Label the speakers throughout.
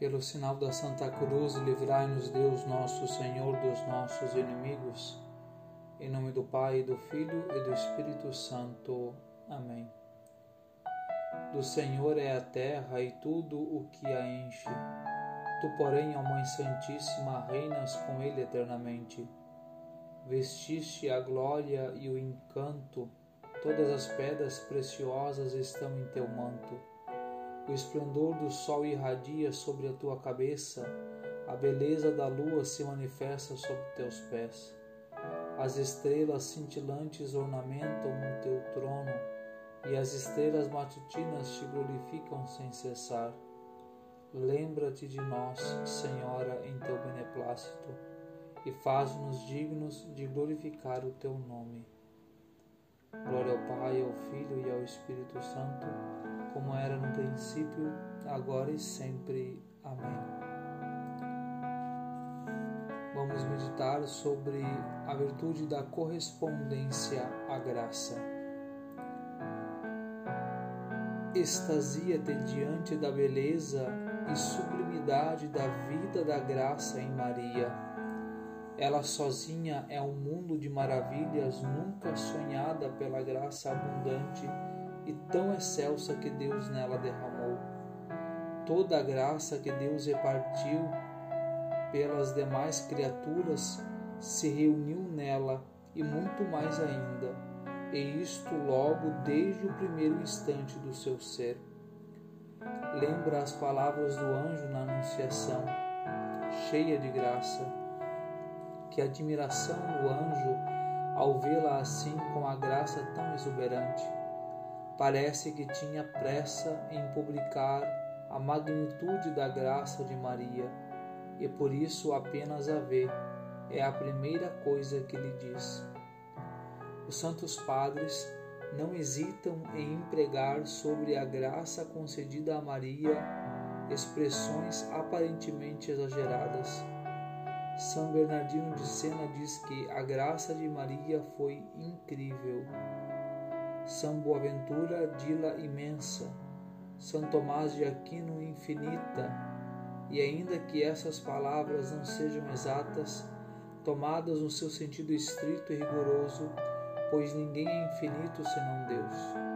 Speaker 1: Pelo sinal da Santa Cruz, livrai-nos Deus nosso Senhor dos nossos inimigos. Em nome do Pai, do Filho e do Espírito Santo. Amém. Do Senhor é a terra e tudo o que a enche. Tu, porém, ó Mãe Santíssima, reinas com ele eternamente. Vestiste a glória e o encanto, todas as pedras preciosas estão em teu manto o esplendor do sol irradia sobre a tua cabeça, a beleza da lua se manifesta sobre teus pés. As estrelas cintilantes ornamentam o teu trono, e as estrelas matutinas te glorificam sem cessar. Lembra-te de nós, Senhora, em teu beneplácito, e faz-nos dignos de glorificar o teu nome. Glória ao Pai, ao Filho e ao Espírito Santo como era no princípio, agora e sempre. Amém. Vamos meditar sobre a virtude da correspondência à graça. Extasia-te diante da beleza e sublimidade da vida da graça em Maria. Ela sozinha é um mundo de maravilhas nunca sonhada pela graça abundante e tão excelsa que Deus nela derramou. Toda a graça que Deus repartiu pelas demais criaturas se reuniu nela e muito mais ainda, e isto logo desde o primeiro instante do seu ser. Lembra as palavras do anjo na Anunciação, cheia de graça. Que admiração do anjo ao vê-la assim com a graça tão exuberante parece que tinha pressa em publicar a magnitude da graça de Maria e por isso apenas a vê. É a primeira coisa que lhe diz. Os santos padres não hesitam em empregar sobre a graça concedida a Maria expressões aparentemente exageradas. São Bernardino de Sena diz que a graça de Maria foi incrível. São Boaventura dila imensa, São Tomás de Aquino infinita, e ainda que essas palavras não sejam exatas, tomadas no seu sentido estrito e rigoroso, pois ninguém é infinito senão Deus.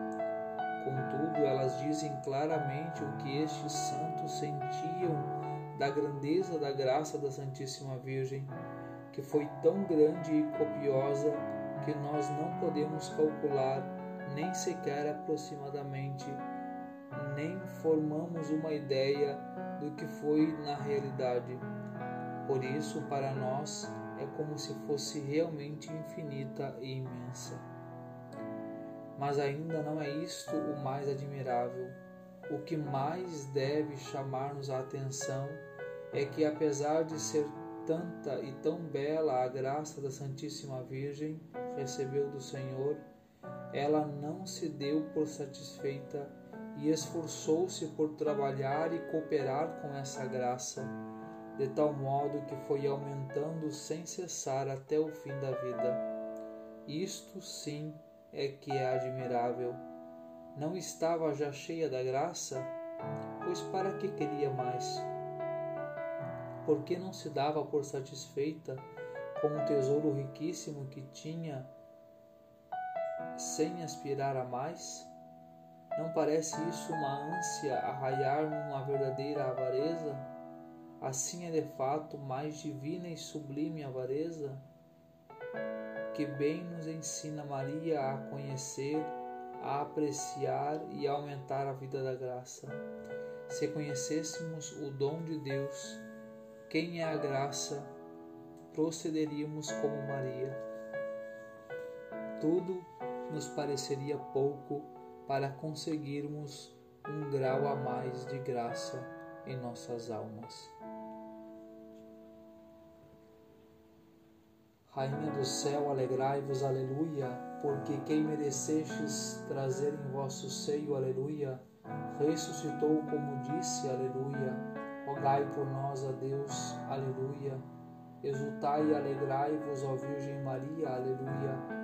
Speaker 1: Contudo, elas dizem claramente o que estes santos sentiam da grandeza da graça da Santíssima Virgem, que foi tão grande e copiosa que nós não podemos calcular nem sequer aproximadamente, nem formamos uma ideia do que foi na realidade. Por isso, para nós, é como se fosse realmente infinita e imensa. Mas ainda não é isto o mais admirável. O que mais deve chamar-nos a atenção é que, apesar de ser tanta e tão bela a graça da Santíssima Virgem, recebeu do Senhor, ela não se deu por satisfeita e esforçou-se por trabalhar e cooperar com essa graça, de tal modo que foi aumentando sem cessar até o fim da vida. Isto sim é que é admirável. Não estava já cheia da graça? Pois para que queria mais? Por que não se dava por satisfeita com o tesouro riquíssimo que tinha sem aspirar a mais? Não parece isso uma ânsia a raiar numa verdadeira avareza? Assim é de fato mais divina e sublime avareza? Que bem nos ensina Maria a conhecer, a apreciar e a aumentar a vida da graça. Se conhecêssemos o dom de Deus, quem é a graça, procederíamos como Maria. Tudo nos pareceria pouco para conseguirmos um grau a mais de graça em nossas almas. Rainha do céu, alegrai-vos, aleluia, porque quem merecestes trazer em vosso seio, aleluia, ressuscitou como disse, aleluia. Rogai por nós a Deus, aleluia. Exultai e alegrai-vos, ó Virgem Maria, aleluia